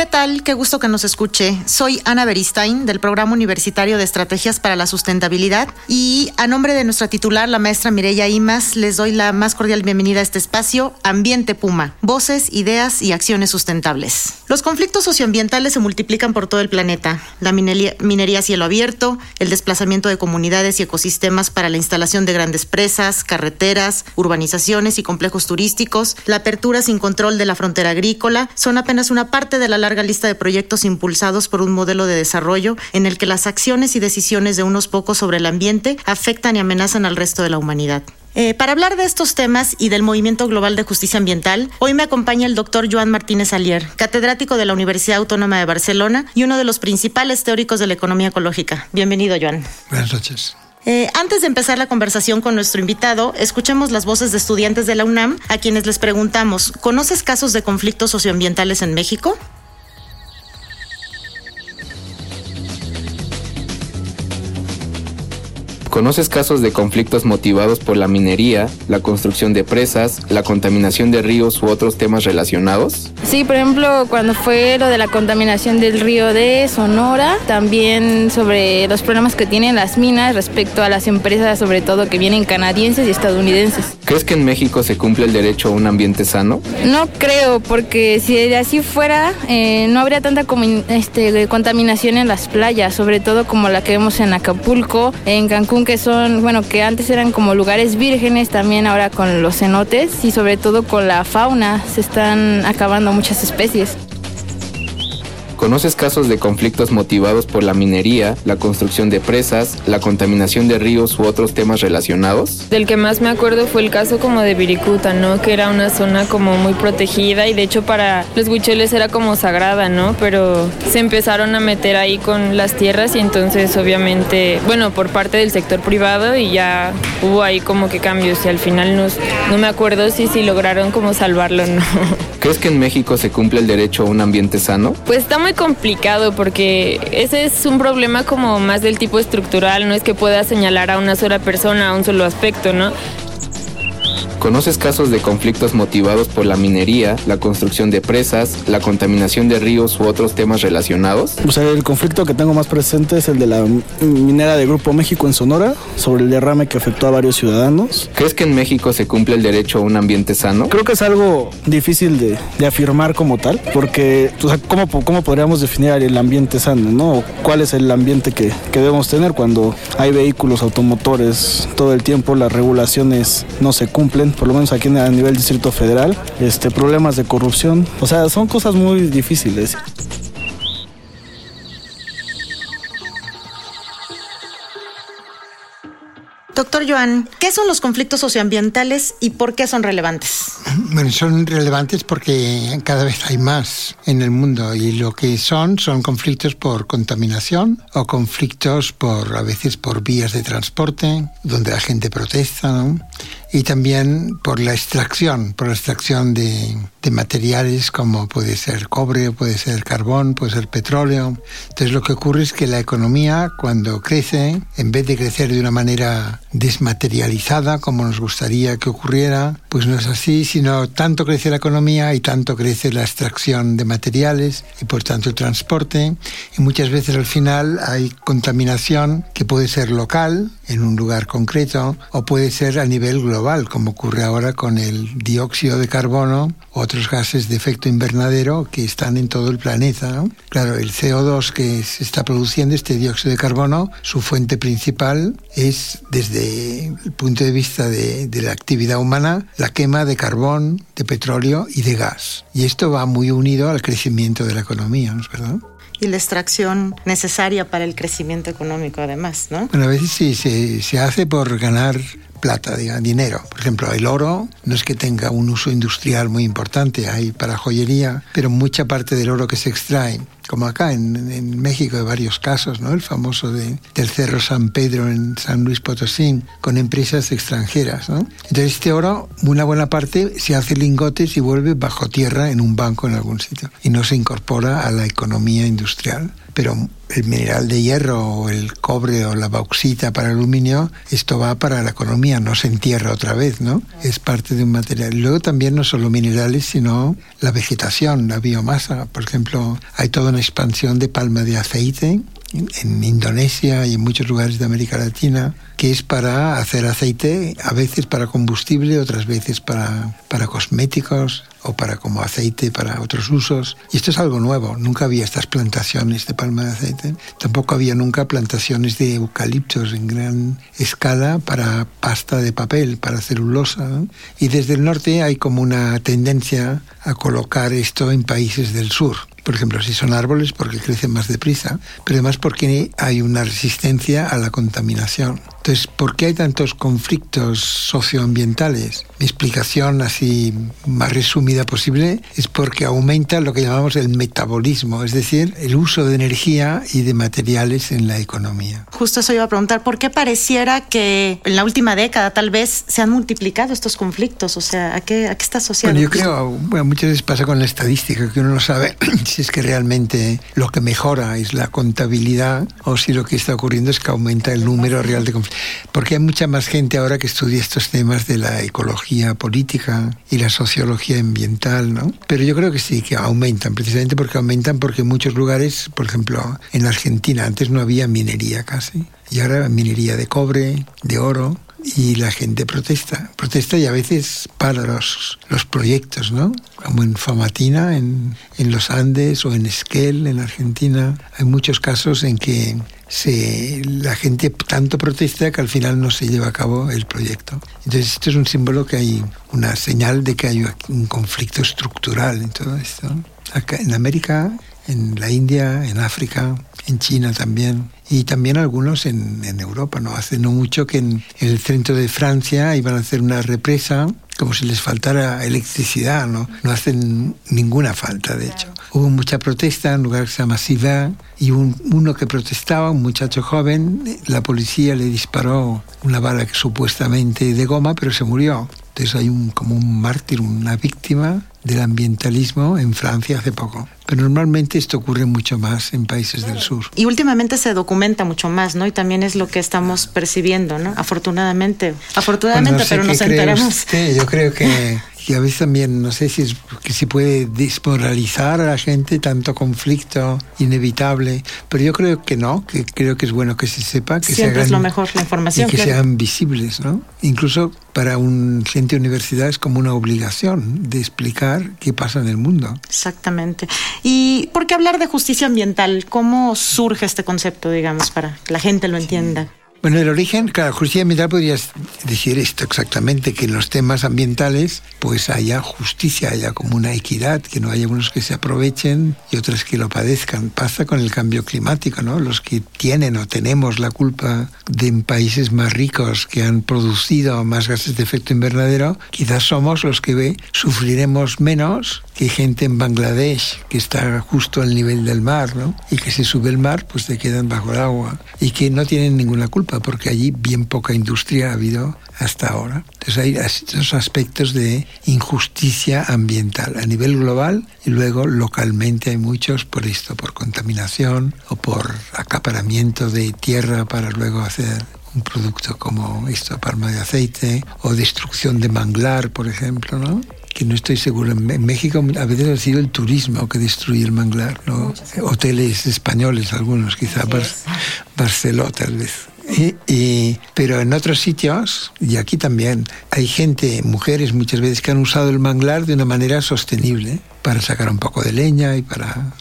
¿Qué tal? Qué gusto que nos escuche. Soy Ana Beristain del Programa Universitario de Estrategias para la Sustentabilidad y a nombre de nuestra titular, la maestra Mireya Imas, les doy la más cordial bienvenida a este espacio, Ambiente Puma, voces, ideas y acciones sustentables. Los conflictos socioambientales se multiplican por todo el planeta. La minería, a cielo abierto, el desplazamiento de comunidades y ecosistemas para la instalación de grandes presas, carreteras, urbanizaciones y complejos turísticos, la apertura sin control de la frontera agrícola, son apenas una parte de la larga lista de proyectos impulsados por un modelo de desarrollo en el que las acciones y decisiones de unos pocos sobre el ambiente afectan y amenazan al resto de la humanidad. Eh, para hablar de estos temas y del movimiento global de justicia ambiental, hoy me acompaña el doctor Joan Martínez Alier, catedrático de la Universidad Autónoma de Barcelona y uno de los principales teóricos de la economía ecológica. Bienvenido, Joan. Buenas noches. Eh, antes de empezar la conversación con nuestro invitado, escuchemos las voces de estudiantes de la UNAM a quienes les preguntamos, ¿conoces casos de conflictos socioambientales en México? ¿Conoces casos de conflictos motivados por la minería, la construcción de presas, la contaminación de ríos u otros temas relacionados? Sí, por ejemplo, cuando fue lo de la contaminación del río de Sonora, también sobre los problemas que tienen las minas respecto a las empresas, sobre todo que vienen canadienses y estadounidenses. ¿Crees que en México se cumple el derecho a un ambiente sano? No creo, porque si así fuera, eh, no habría tanta este, contaminación en las playas, sobre todo como la que vemos en Acapulco, en Cancún que son, bueno, que antes eran como lugares vírgenes, también ahora con los cenotes y sobre todo con la fauna se están acabando muchas especies. ¿Conoces casos de conflictos motivados por la minería, la construcción de presas, la contaminación de ríos u otros temas relacionados? Del que más me acuerdo fue el caso como de Viricuta, ¿no? Que era una zona como muy protegida y de hecho para los huicholes era como sagrada, ¿no? Pero se empezaron a meter ahí con las tierras y entonces obviamente, bueno, por parte del sector privado y ya hubo ahí como que cambios y al final nos, no me acuerdo si, si lograron como salvarlo o no. ¿Crees que en México se cumple el derecho a un ambiente sano? Pues está muy complicado porque ese es un problema como más del tipo estructural, no es que pueda señalar a una sola persona, a un solo aspecto, ¿no? ¿Conoces casos de conflictos motivados por la minería, la construcción de presas, la contaminación de ríos u otros temas relacionados? O sea, el conflicto que tengo más presente es el de la minera de Grupo México en Sonora, sobre el derrame que afectó a varios ciudadanos. ¿Crees que en México se cumple el derecho a un ambiente sano? Creo que es algo difícil de, de afirmar como tal, porque o sea, ¿cómo, ¿cómo, podríamos definir el ambiente sano? ¿no? ¿Cuál es el ambiente que, que debemos tener cuando hay vehículos automotores todo el tiempo, las regulaciones no se cumplen? Por lo menos aquí a nivel Distrito Federal, este, problemas de corrupción. O sea, son cosas muy difíciles. Doctor Joan, ¿qué son los conflictos socioambientales y por qué son relevantes? Bueno, son relevantes porque cada vez hay más en el mundo y lo que son son conflictos por contaminación o conflictos por a veces por vías de transporte donde la gente protesta, ¿no? y también por la extracción, por la extracción de, de, materiales como puede ser cobre, puede ser carbón, puede ser petróleo. Entonces lo que ocurre es que la economía cuando crece, en vez de crecer de una manera desmaterializada como nos gustaría que ocurriera, pues no es así, sino tanto crece la economía y tanto crece la extracción de materiales y por tanto el transporte y muchas veces al final hay contaminación que puede ser local en un lugar concreto o puede ser a nivel global como ocurre ahora con el dióxido de carbono otros gases de efecto invernadero que están en todo el planeta. Claro, el CO2 que se está produciendo, este dióxido de carbono, su fuente principal es, desde el punto de vista de, de la actividad humana, la quema de carbón, de petróleo y de gas. Y esto va muy unido al crecimiento de la economía, ¿no es verdad? y la extracción necesaria para el crecimiento económico además, ¿no? Bueno, a veces sí, se, se hace por ganar plata, diga, dinero. Por ejemplo, el oro no es que tenga un uso industrial muy importante, hay para joyería, pero mucha parte del oro que se extrae como acá en, México hay varios casos, ¿no? El famoso de, del Cerro San Pedro en San Luis Potosí, con empresas extranjeras, ¿no? Entonces este oro, una buena parte se hace lingotes y vuelve bajo tierra en un banco en algún sitio y no se incorpora a la economía industrial pero el mineral de hierro o el cobre o la bauxita para aluminio, esto va para la economía, no se entierra otra vez, ¿no? Es parte de un material. Luego también no solo minerales, sino la vegetación, la biomasa. Por ejemplo, hay toda una expansión de palma de aceite en Indonesia y en muchos lugares de América Latina, que es para hacer aceite, a veces para combustible, otras veces para, para cosméticos o para como aceite para otros usos. Y esto es algo nuevo, nunca había estas plantaciones de palma de aceite, tampoco había nunca plantaciones de eucaliptos en gran escala para pasta de papel, para celulosa. Y desde el norte hay como una tendencia a colocar esto en países del sur por ejemplo, si son árboles porque crecen más deprisa, pero además porque hay una resistencia a la contaminación. Entonces, ¿por qué hay tantos conflictos socioambientales? Mi explicación así más resumida posible es porque aumenta lo que llamamos el metabolismo, es decir, el uso de energía y de materiales en la economía. Justo eso iba a preguntar, ¿por qué pareciera que en la última década tal vez se han multiplicado estos conflictos? O sea, ¿a qué, a qué está asociado? Bueno, yo creo, bueno, muchas veces pasa con la estadística, que uno no sabe si es que realmente lo que mejora es la contabilidad o si lo que está ocurriendo es que aumenta el número real de conflictos. Porque hay mucha más gente ahora que estudia estos temas de la ecología política y la sociología ambiental, ¿no? Pero yo creo que sí, que aumentan, precisamente porque aumentan porque en muchos lugares, por ejemplo, en Argentina antes no había minería casi. Y ahora minería de cobre, de oro, y la gente protesta. Protesta y a veces para los, los proyectos, ¿no? Como en Famatina, en, en los Andes o en Esquel, en Argentina. Hay muchos casos en que se, la gente tanto protesta que al final no se lleva a cabo el proyecto. Entonces esto es un símbolo que hay, una señal de que hay un conflicto estructural en todo esto. Acá en América, en la India, en África, en China también y también algunos en, en, Europa. ¿no? Hace no mucho que en, el centro de Francia iban a hacer una represa como si les faltara electricidad, ¿no? No hacen ninguna falta, de hecho. Hubo mucha protesta en un lugar que se llama Sivin y un, uno que protestaba, un muchacho joven, la policía le disparó una bala supuestamente de goma, pero se murió. Entonces hay un, como un mártir, una víctima del ambientalismo en Francia hace poco. Pero normalmente esto ocurre mucho más en países del sur. Y últimamente se documenta mucho más, ¿no? Y también es lo que estamos percibiendo, ¿no? Afortunadamente. Afortunadamente, pero nos enteramos. yo creo que y a veces también, no sé si es que se puede desmoralizar a la gente tanto conflicto inevitable, pero yo creo que no, que creo que es bueno que se sepa, que Siempre es lo mejor la información. Y que sean visibles, ¿no? Incluso para un gente de universidad es como una obligación de explicar qué pasa en el mundo. Exactamente. ¿Y por qué hablar de justicia ambiental? ¿Cómo surge este concepto, digamos, para que la gente lo entienda? Bueno, el origen, claro, justicia ambiental podrías decir esto exactamente, que en los temas ambientales pues haya justicia, haya como una equidad, que no haya unos que se aprovechen y otros que lo padezcan. Pasa con el cambio climático, ¿no? Los que tienen o tenemos la culpa de países más ricos que han producido más gases de efecto invernadero, quizás somos los que sufriremos menos que gente en Bangladesh que está justo al nivel del mar, ¿no? Y que si sube el mar, pues se quedan bajo el agua y que no tienen ninguna culpa porque allí bien poca industria ha habido hasta ahora. Entonces hay estos aspectos de injusticia ambiental a nivel global y luego localmente hay muchos por esto, por contaminación o por acaparamiento de tierra para luego hacer un producto como esto, palma de aceite, o destrucción de manglar, por ejemplo, ¿no? Que no estoy seguro. En México a veces ha sido el turismo que destruye el manglar, ¿no? Hoteles españoles, algunos, quizá Barcelona tal vez. Y, pero en otros sitios, y aquí también, hay gente, mujeres muchas veces, que han usado el manglar de una manera sostenible para sacar un poco de leña y para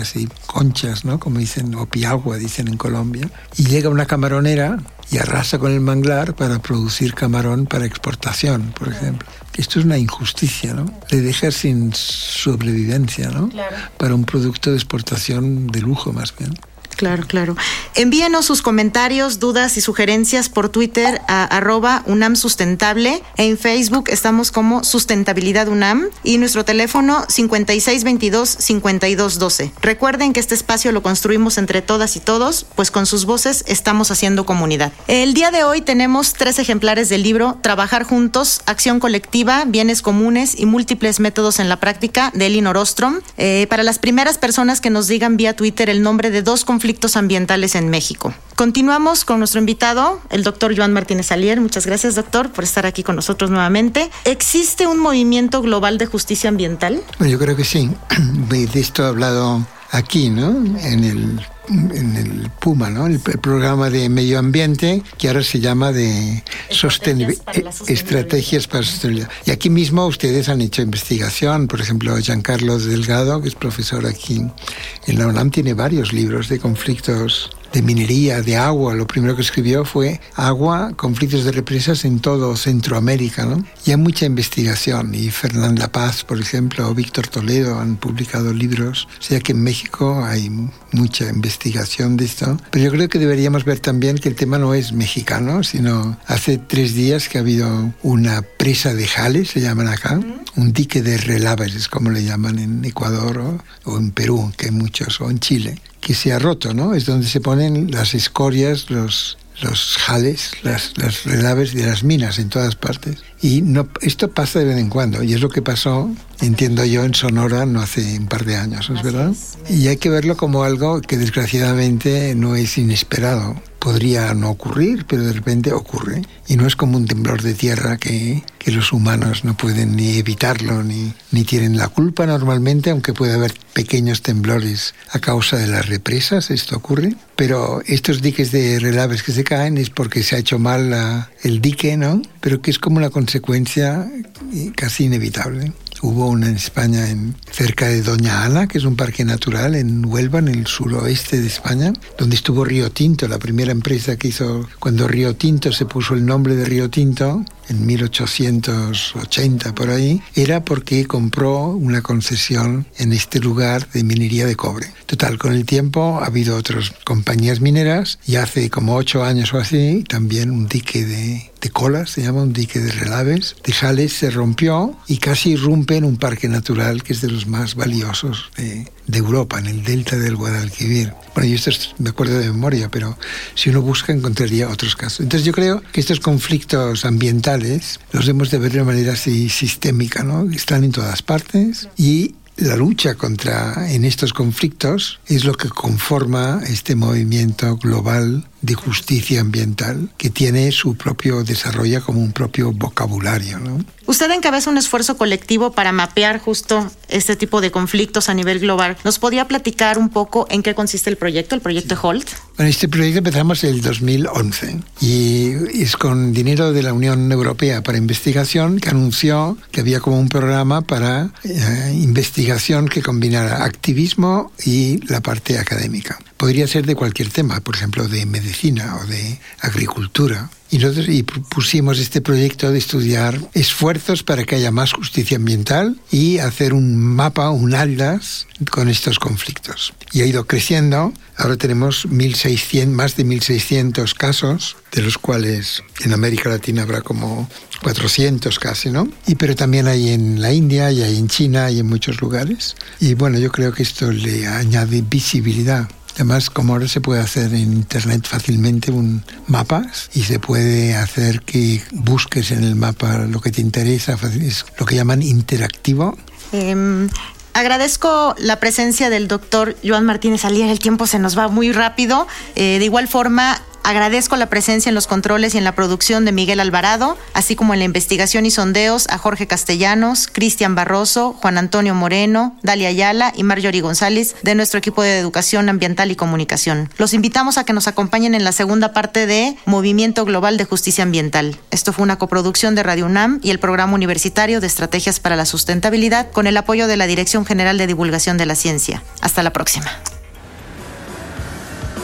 así conchas, ¿no? Como dicen, o piagua, dicen en Colombia. Y llega una camaronera y arrasa con el manglar para producir camarón para exportación, por ejemplo. Esto es una injusticia, ¿no? Le deja sin sobrevivencia, ¿no? Para un producto de exportación de lujo, más bien. Claro, claro. Envíenos sus comentarios, dudas y sugerencias por Twitter a arroba UNAM Sustentable. En Facebook estamos como Sustentabilidad UNAM y nuestro teléfono 5622-5212. Recuerden que este espacio lo construimos entre todas y todos, pues con sus voces estamos haciendo comunidad. El día de hoy tenemos tres ejemplares del libro Trabajar juntos, acción colectiva, bienes comunes y múltiples métodos en la práctica de Elinor Ostrom. Eh, para las primeras personas que nos digan vía Twitter el nombre de dos conflictos ambientales en México. Continuamos con nuestro invitado, el doctor Joan Martínez Alier. Muchas gracias, doctor, por estar aquí con nosotros nuevamente. ¿Existe un movimiento global de justicia ambiental? yo creo que sí. De esto he hablado aquí, ¿no? En el en el PUMA, ¿no? El, programa de medio ambiente que ahora se llama de sostenibilidad, estrategias para la sostenibilidad. Y aquí mismo ustedes han hecho investigación, por ejemplo, Giancarlo Delgado, que es profesor aquí en la UNAM, tiene varios libros de conflictos de minería, de agua. Lo primero que escribió fue agua, conflictos de represas en todo Centroamérica. ¿no? Y hay mucha investigación. Y Fernán La Paz, por ejemplo, o Víctor Toledo han publicado libros. O sea que en México hay mucha investigación de esto. Pero yo creo que deberíamos ver también que el tema no es mexicano, sino hace tres días que ha habido una presa de Jales, se llaman acá, un dique de relaves, es como le llaman en Ecuador o, o en Perú, que hay muchos, o en Chile que se ha roto, ¿no? Es donde se ponen las escorias, los, los jales, las, las relaves de las minas en todas partes. Y no, esto pasa de vez en cuando, y es lo que pasó, entiendo yo, en Sonora no hace un par de años, ¿es verdad? Y hay que verlo como algo que desgraciadamente no es inesperado podría no ocurrir, pero de repente ocurre. Y no es como un temblor de tierra que, que los humanos no pueden ni evitarlo ni, ni tienen la culpa normalmente, aunque puede haber pequeños temblores a causa de las represas, esto ocurre. Pero estos diques de relaves que se caen es porque se ha hecho mal la, el dique, ¿no? Pero que es como una consecuencia casi inevitable. Hubo una en España, en, cerca de Doña Ana, que es un parque natural en Huelva, en el suroeste de España, donde estuvo Río Tinto, la primera empresa que hizo, cuando Río Tinto se puso el nombre de Río Tinto, en 1880 por ahí, era porque compró una concesión en este lugar de minería de cobre. Total, con el tiempo ha habido otras compañías mineras y hace como ocho años o así también un dique de, de colas, se llama un dique de relaves, de Jales se rompió y casi irrumpe en un parque natural que es de los más valiosos de, de Europa, en el delta del Guadalquivir. Bueno, yo esto me acuerdo de memoria, pero si uno busca encontraría otros casos. Entonces yo creo que estos conflictos ambientales los debemos de ver de manera así sistémica, ¿no? Están en todas partes y la lucha contra en estos conflictos es lo que conforma este movimiento global de justicia ambiental que tiene su propio desarrollo como un propio vocabulario. ¿no? Usted encabeza un esfuerzo colectivo para mapear justo este tipo de conflictos a nivel global. ¿Nos podría platicar un poco en qué consiste el proyecto, el proyecto HOLT? Bueno, este proyecto empezamos en el 2011 y es con dinero de la Unión Europea para investigación que anunció que había como un programa para eh, investigación que combinara activismo y la parte académica. Podría ser de cualquier tema, por ejemplo, de medicina o de agricultura. Y nosotros y pusimos este proyecto de estudiar esfuerzos para que haya más justicia ambiental y hacer un mapa, un atlas con estos conflictos. Y ha ido creciendo. Ahora tenemos 1600, más de 1.600 casos, de los cuales en América Latina habrá como 400 casi, ¿no? Y pero también hay en la India y hay en China y en muchos lugares. Y bueno, yo creo que esto le añade visibilidad Además, como ahora se puede hacer en Internet fácilmente un mapas y se puede hacer que busques en el mapa lo que te interesa, es lo que llaman interactivo. Eh, agradezco la presencia del doctor Joan Martínez Alier. El tiempo se nos va muy rápido. Eh, de igual forma, Agradezco la presencia en los controles y en la producción de Miguel Alvarado, así como en la investigación y sondeos a Jorge Castellanos, Cristian Barroso, Juan Antonio Moreno, Dalia Ayala y Marjorie González de nuestro equipo de Educación Ambiental y Comunicación. Los invitamos a que nos acompañen en la segunda parte de Movimiento Global de Justicia Ambiental. Esto fue una coproducción de Radio UNAM y el Programa Universitario de Estrategias para la Sustentabilidad con el apoyo de la Dirección General de Divulgación de la Ciencia. Hasta la próxima.